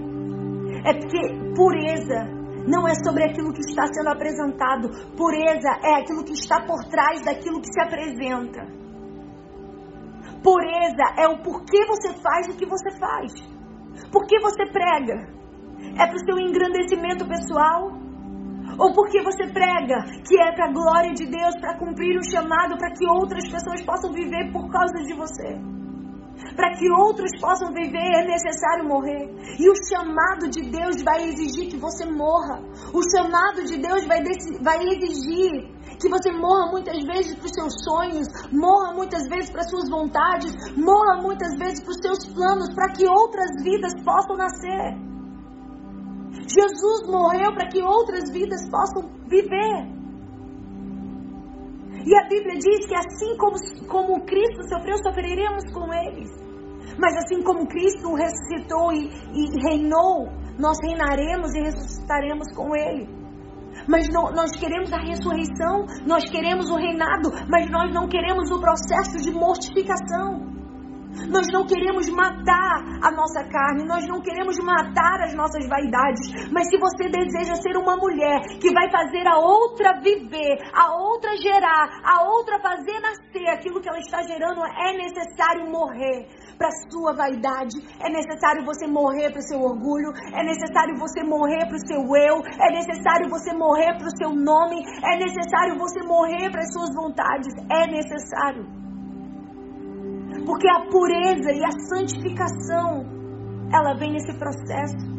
é porque pureza não é sobre aquilo que está sendo apresentado. Pureza é aquilo que está por trás daquilo que se apresenta. Pureza é o porquê você faz o que você faz. Por que você prega? É para o seu engrandecimento pessoal? Ou porque você prega que é para a glória de Deus, para cumprir o chamado, para que outras pessoas possam viver por causa de você? Para que outros possam viver é necessário morrer. E o chamado de Deus vai exigir que você morra. O chamado de Deus vai, vai exigir que você morra muitas vezes para os seus sonhos, morra muitas vezes para as suas vontades, morra muitas vezes para os seus planos, para que outras vidas possam nascer. Jesus morreu para que outras vidas possam viver. E a Bíblia diz que assim como, como Cristo sofreu, sofreremos com eles. Mas assim como Cristo ressuscitou e, e reinou, nós reinaremos e ressuscitaremos com Ele. Mas não, nós queremos a ressurreição, nós queremos o reinado, mas nós não queremos o processo de mortificação. Nós não queremos matar a nossa carne, nós não queremos matar as nossas vaidades. Mas se você deseja ser uma mulher que vai fazer a outra viver, a outra gerar, a outra fazer nascer aquilo que ela está gerando, é necessário morrer para sua vaidade, é necessário você morrer para o seu orgulho, é necessário você morrer para o seu eu, é necessário você morrer para o seu nome, é necessário você morrer para as suas vontades, é necessário. Porque a pureza e a santificação, ela vem nesse processo.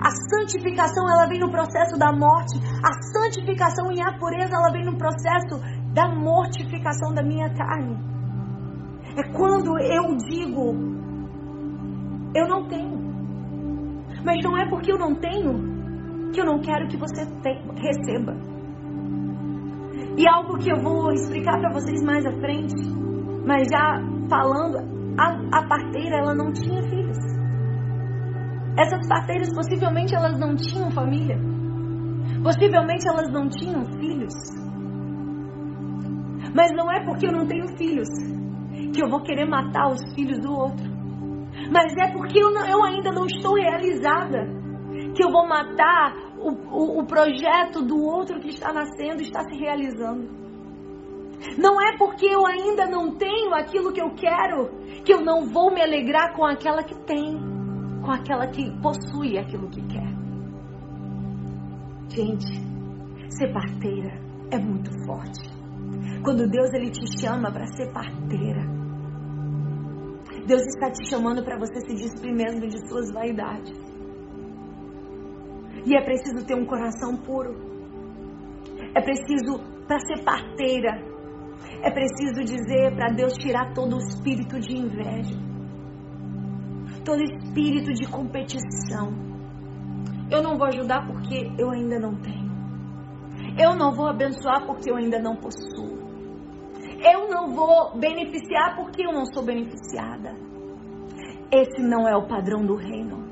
A santificação, ela vem no processo da morte. A santificação e a pureza, ela vem no processo da mortificação da minha carne. É quando eu digo, eu não tenho. Mas não é porque eu não tenho que eu não quero que você receba. E algo que eu vou explicar para vocês mais à frente, mas já falando, a, a parteira ela não tinha filhos. Essas parteiras possivelmente elas não tinham família. Possivelmente elas não tinham filhos. Mas não é porque eu não tenho filhos que eu vou querer matar os filhos do outro. Mas é porque eu, não, eu ainda não estou realizada que eu vou matar o, o, o projeto do outro que está nascendo, está se realizando. Não é porque eu ainda não tenho aquilo que eu quero que eu não vou me alegrar com aquela que tem, com aquela que possui aquilo que quer. Gente, ser parteira é muito forte. Quando Deus ele te chama para ser parteira, Deus está te chamando para você se despir mesmo de suas vaidades. E é preciso ter um coração puro. É preciso, para ser parteira, é preciso dizer para Deus tirar todo o espírito de inveja, todo espírito de competição. Eu não vou ajudar porque eu ainda não tenho. Eu não vou abençoar porque eu ainda não possuo. Eu não vou beneficiar porque eu não sou beneficiada. Esse não é o padrão do reino.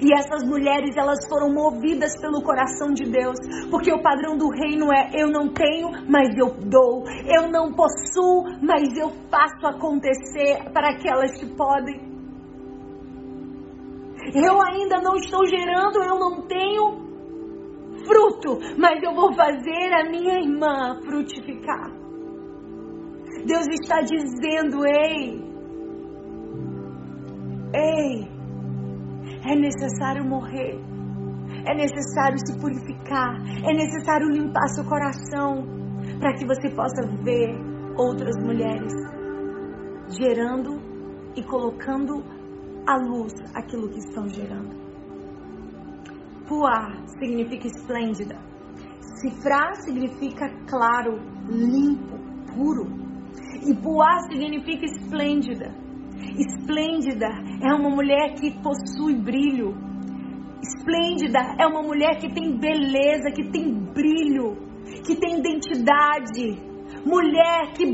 E essas mulheres, elas foram movidas pelo coração de Deus, porque o padrão do reino é: eu não tenho, mas eu dou. Eu não possuo, mas eu faço acontecer para aquelas que podem. Eu ainda não estou gerando, eu não tenho fruto, mas eu vou fazer a minha irmã frutificar. Deus está dizendo: ei, ei, é necessário morrer. É necessário se purificar. É necessário limpar seu coração para que você possa ver outras mulheres gerando e colocando à luz aquilo que estão gerando. Puar significa esplêndida. Cifrar significa claro, limpo, puro. E puar significa esplêndida. Esplêndida é uma mulher que possui brilho. Esplêndida é uma mulher que tem beleza, que tem brilho, que tem identidade. Mulher que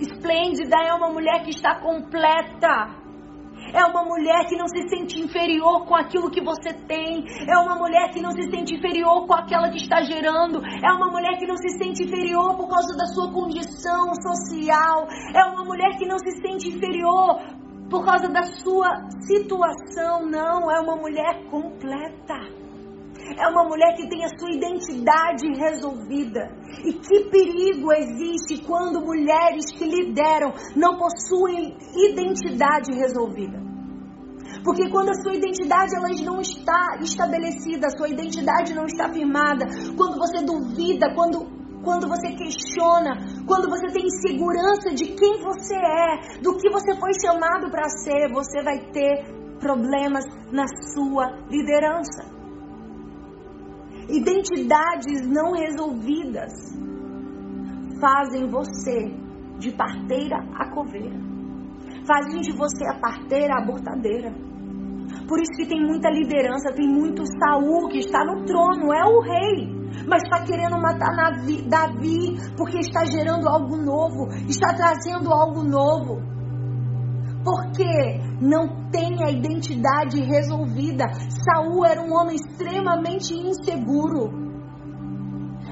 esplêndida é uma mulher que está completa. É uma mulher que não se sente inferior com aquilo que você tem. É uma mulher que não se sente inferior com aquela que está gerando. É uma mulher que não se sente inferior por causa da sua condição social. É uma mulher que não se sente inferior por causa da sua situação, não. É uma mulher completa. É uma mulher que tem a sua identidade resolvida. E que perigo existe quando mulheres que lideram não possuem identidade resolvida. Porque quando a sua identidade ela não está estabelecida, a sua identidade não está firmada, quando você duvida, quando quando você questiona, quando você tem insegurança de quem você é, do que você foi chamado para ser, você vai ter problemas na sua liderança. Identidades não resolvidas fazem você de parteira a coveira, fazem de você a parteira a abortadeira. Por isso que tem muita liderança, tem muito Saul que está no trono, é o rei mas está querendo matar Davi porque está gerando algo novo, está trazendo algo novo. Porque não tem a identidade resolvida. Saul era um homem extremamente inseguro.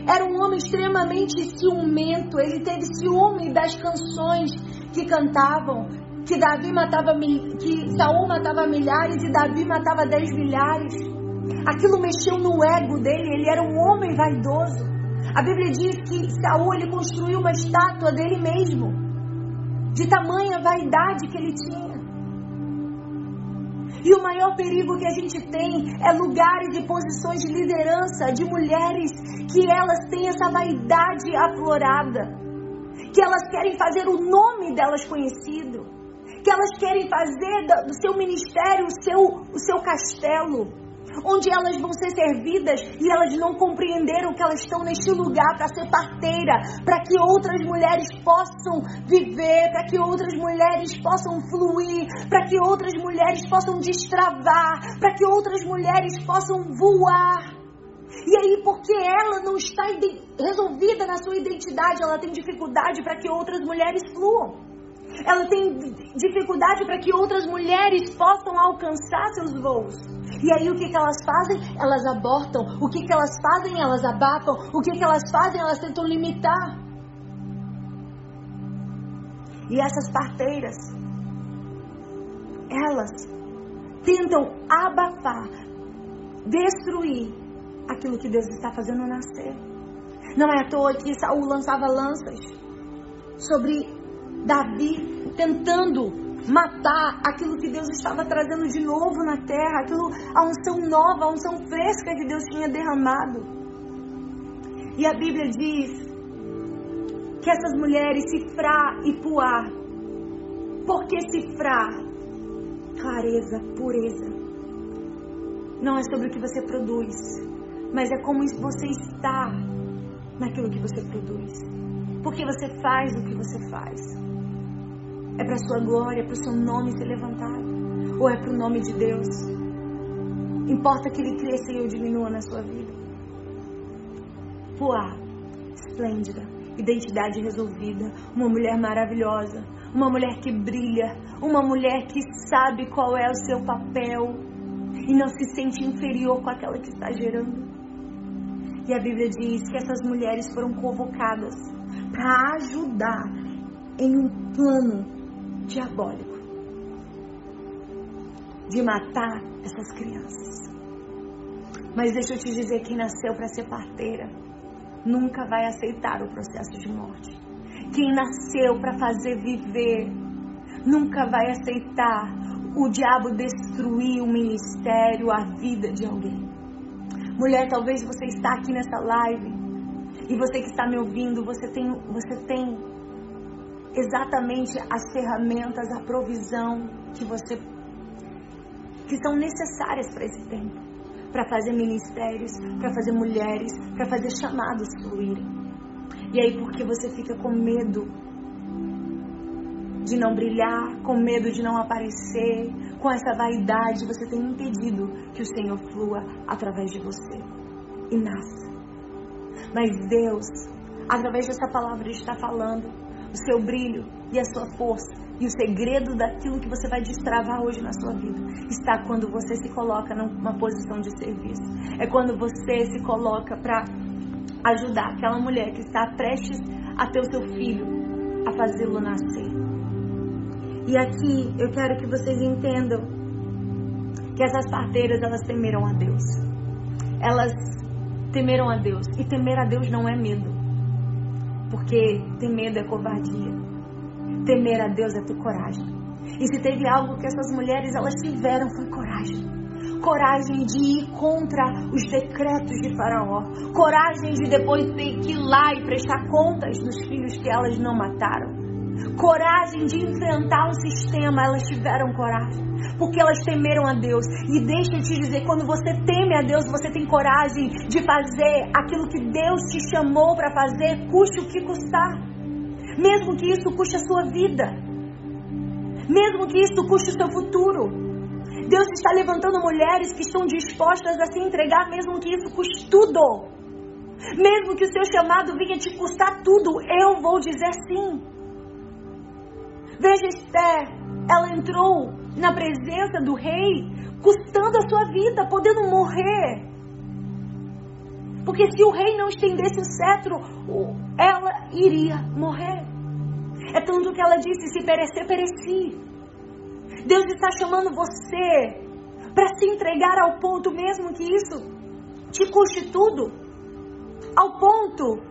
Era um homem extremamente ciumento. Ele teve ciúme das canções que cantavam, que Davi matava que Saul matava milhares e Davi matava dez milhares. Aquilo mexeu no ego dele, ele era um homem vaidoso. A Bíblia diz que Saul ele construiu uma estátua dele mesmo, de tamanha vaidade que ele tinha. E o maior perigo que a gente tem é lugares e posições de liderança de mulheres que elas têm essa vaidade aflorada, que elas querem fazer o nome delas conhecido, que elas querem fazer do seu ministério o seu, o seu castelo onde elas vão ser servidas e elas não compreenderam que elas estão neste lugar para ser parteira, para que outras mulheres possam viver, para que outras mulheres possam fluir, para que outras mulheres possam destravar, para que outras mulheres possam voar. E aí, porque ela não está resolvida na sua identidade, ela tem dificuldade para que outras mulheres fluam. Ela tem dificuldade para que outras mulheres possam alcançar seus voos. E aí o que, que elas fazem? Elas abortam. O que, que elas fazem? Elas abafam. O que, que elas fazem? Elas tentam limitar. E essas parteiras, elas tentam abafar, destruir aquilo que Deus está fazendo nascer. Não é à toa que Saul lançava lanças sobre Davi, tentando matar aquilo que Deus estava trazendo de novo na terra, aquilo, a unção nova, a unção fresca que Deus tinha derramado. E a Bíblia diz que essas mulheres, Cifrá e Puá, por que Cifrá? Clareza, pureza. Não é sobre o que você produz, mas é como você está naquilo que você produz. Porque você faz o que você faz. É para sua glória, para o seu nome ser levantado, ou é para o nome de Deus? Importa que ele cresça e eu diminua na sua vida. Poá, esplêndida, identidade resolvida, uma mulher maravilhosa, uma mulher que brilha, uma mulher que sabe qual é o seu papel e não se sente inferior com aquela que está gerando. E a Bíblia diz que essas mulheres foram convocadas para ajudar em um plano diabólico de matar essas crianças. Mas deixa eu te dizer, quem nasceu para ser parteira nunca vai aceitar o processo de morte. Quem nasceu para fazer viver nunca vai aceitar o diabo destruir o ministério, a vida de alguém. Mulher, talvez você está aqui nessa live e você que está me ouvindo, você tem, você tem exatamente as ferramentas, a provisão que você que são necessárias para esse tempo, para fazer ministérios, para fazer mulheres, para fazer chamados fluírem. E aí porque você fica com medo de não brilhar, com medo de não aparecer, com essa vaidade, você tem impedido que o Senhor flua através de você e nasça. Mas Deus, através dessa palavra, está falando o seu brilho e a sua força. E o segredo daquilo que você vai destravar hoje na sua vida está quando você se coloca numa posição de serviço. É quando você se coloca para ajudar aquela mulher que está prestes a ter o seu filho, a fazê-lo nascer. E aqui eu quero que vocês entendam que essas parteiras elas temeram a Deus. Elas temeram a Deus. E temer a Deus não é medo. Porque ter medo é covardia. Temer a Deus é ter coragem. E se teve algo que essas mulheres elas tiveram foi coragem. Coragem de ir contra os decretos de Faraó. Coragem de depois ter que ir lá e prestar contas dos filhos que elas não mataram coragem de enfrentar o sistema, elas tiveram coragem. Porque elas temeram a Deus. E deixa eu te dizer, quando você teme a Deus, você tem coragem de fazer aquilo que Deus te chamou para fazer, custe o que custar. Mesmo que isso custe a sua vida. Mesmo que isso custe o seu futuro. Deus está levantando mulheres que estão dispostas a se entregar, mesmo que isso custe tudo. Mesmo que o seu chamado venha te custar tudo, eu vou dizer sim. Veja Esther, ela entrou na presença do rei, custando a sua vida, podendo morrer. Porque se o rei não estendesse o cetro, ela iria morrer. É tanto que ela disse: se perecer, pereci. Deus está chamando você para se entregar ao ponto, mesmo que isso te custe tudo, ao ponto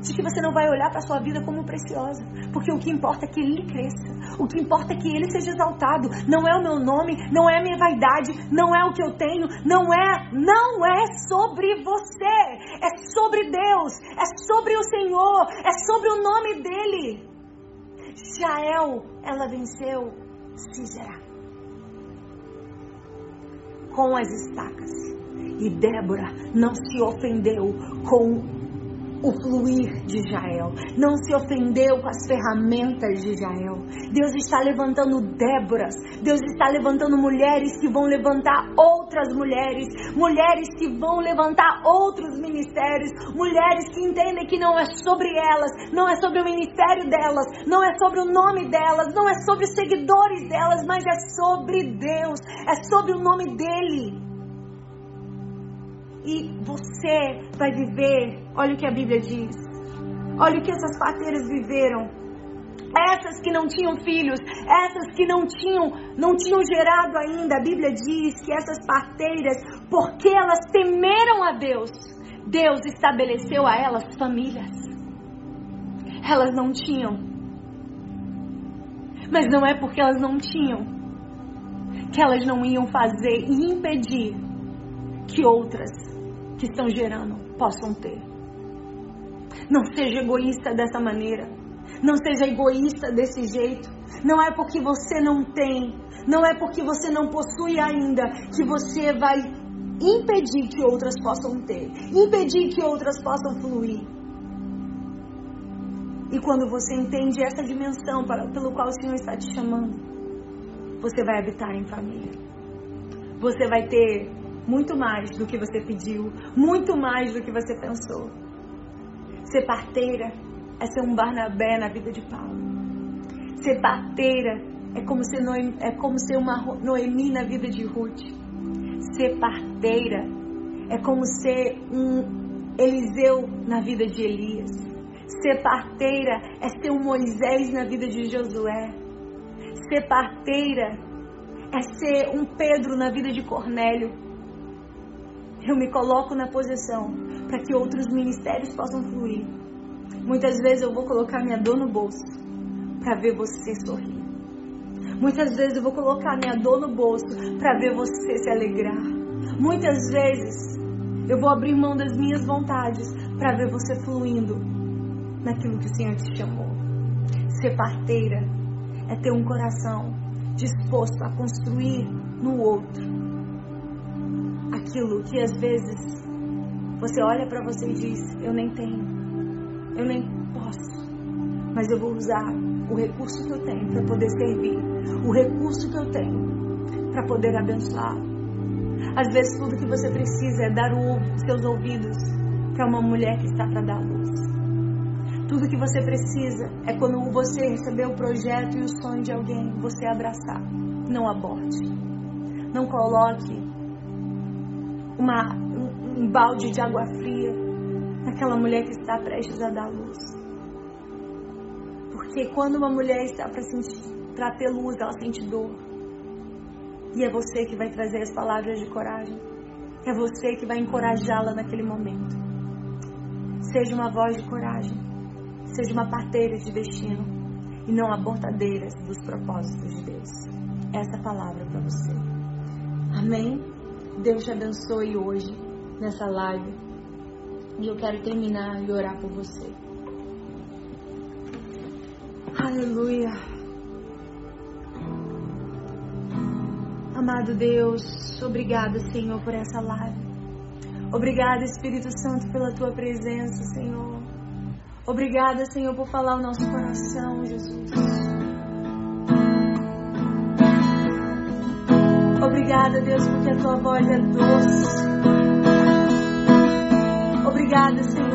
de que você não vai olhar para a sua vida como preciosa. Porque o que importa é que ele cresça. O que importa é que ele seja exaltado. Não é o meu nome, não é a minha vaidade, não é o que eu tenho, não é, não é sobre você. É sobre Deus, é sobre o Senhor, é sobre o nome dele. Jael, ela venceu Sisera com as estacas. E Débora não se ofendeu com o fluir de Israel, não se ofendeu com as ferramentas de Israel. Deus está levantando Déboras, Deus está levantando mulheres que vão levantar outras mulheres, mulheres que vão levantar outros ministérios, mulheres que entendem que não é sobre elas, não é sobre o ministério delas, não é sobre o nome delas, não é sobre os seguidores delas, mas é sobre Deus, é sobre o nome dele e você vai viver. Olha o que a Bíblia diz. Olha o que essas parteiras viveram. Essas que não tinham filhos, essas que não tinham, não tinham gerado ainda. A Bíblia diz que essas parteiras, porque elas temeram a Deus, Deus estabeleceu a elas famílias. Elas não tinham. Mas não é porque elas não tinham que elas não iam fazer e impedir que outras que estão gerando possam ter. Não seja egoísta dessa maneira. Não seja egoísta desse jeito. Não é porque você não tem, não é porque você não possui ainda que você vai impedir que outras possam ter, impedir que outras possam fluir. E quando você entende essa dimensão para, pelo qual o Senhor está te chamando, você vai habitar em família. Você vai ter muito mais do que você pediu, muito mais do que você pensou. Ser parteira é ser um Barnabé na vida de Paulo. Ser parteira é como ser, Noemi, é como ser uma Noemi na vida de Ruth. Ser parteira é como ser um Eliseu na vida de Elias. Ser parteira é ser um Moisés na vida de Josué. Ser parteira é ser um Pedro na vida de Cornélio eu me coloco na posição para que outros ministérios possam fluir. Muitas vezes eu vou colocar minha dor no bolso para ver você sorrir. Muitas vezes eu vou colocar minha dor no bolso para ver você se alegrar. Muitas vezes eu vou abrir mão das minhas vontades para ver você fluindo naquilo que o Senhor te chamou. Ser parteira é ter um coração disposto a construir no outro aquilo que às vezes você olha para você e diz: Eu nem tenho, eu nem posso, mas eu vou usar o recurso que eu tenho para poder servir, o recurso que eu tenho para poder abençoar. Às vezes tudo que você precisa é dar os seus ouvidos para uma mulher que está para dar luz. Tudo que você precisa é quando você receber o projeto e o sonho de alguém, você abraçar. Não aborte. Não coloque uma, um, balde de água fria naquela mulher que está prestes a dar luz. Porque quando uma mulher está para ter luz, ela sente dor. E é você que vai trazer as palavras de coragem. É você que vai encorajá-la naquele momento. Seja uma voz de coragem. Seja uma parteira de destino. E não abortadeiras dos propósitos de Deus. Essa palavra para você. Amém? Deus te abençoe hoje nessa live. E eu quero terminar e orar por você. Aleluia. Amado Deus, obrigada, Senhor, por essa live. Obrigada, Espírito Santo, pela tua presença, Senhor. Obrigada, Senhor, por falar o nosso coração, Jesus. Obrigada, Deus, porque a tua voz é doce. Obrigada, Senhor,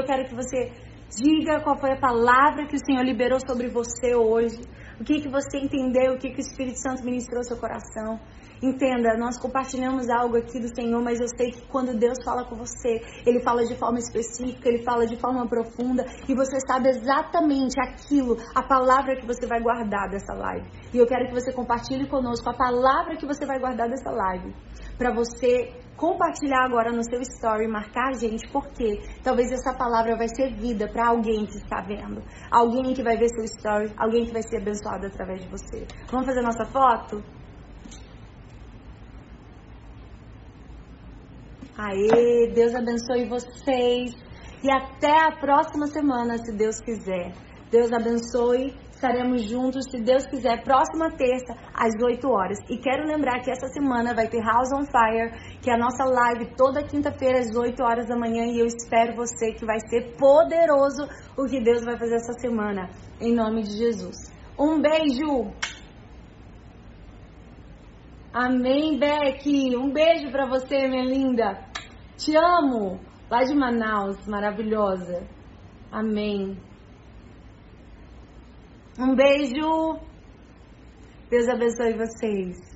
eu quero que você diga qual foi a palavra que o Senhor liberou sobre você hoje. O que, que você entendeu, o que, que o Espírito Santo ministrou ao seu coração. Entenda, nós compartilhamos algo aqui do Senhor, mas eu sei que quando Deus fala com você, Ele fala de forma específica, Ele fala de forma profunda, e você sabe exatamente aquilo, a palavra que você vai guardar dessa live. E eu quero que você compartilhe conosco a palavra que você vai guardar dessa live, para você compartilhar agora no seu story, marcar gente, porque talvez essa palavra vai ser vida para alguém que está vendo, alguém que vai ver seu story, alguém que vai ser abençoado através de você. Vamos fazer nossa foto? Aê, Deus abençoe vocês. E até a próxima semana, se Deus quiser. Deus abençoe. Estaremos juntos, se Deus quiser, próxima terça, às 8 horas. E quero lembrar que essa semana vai ter House on Fire, que é a nossa live toda quinta-feira, às 8 horas da manhã. E eu espero você que vai ser poderoso o que Deus vai fazer essa semana. Em nome de Jesus. Um beijo! Amém, Beck. Um beijo para você, minha linda. Te amo. Lá de Manaus, maravilhosa. Amém. Um beijo. Deus abençoe vocês.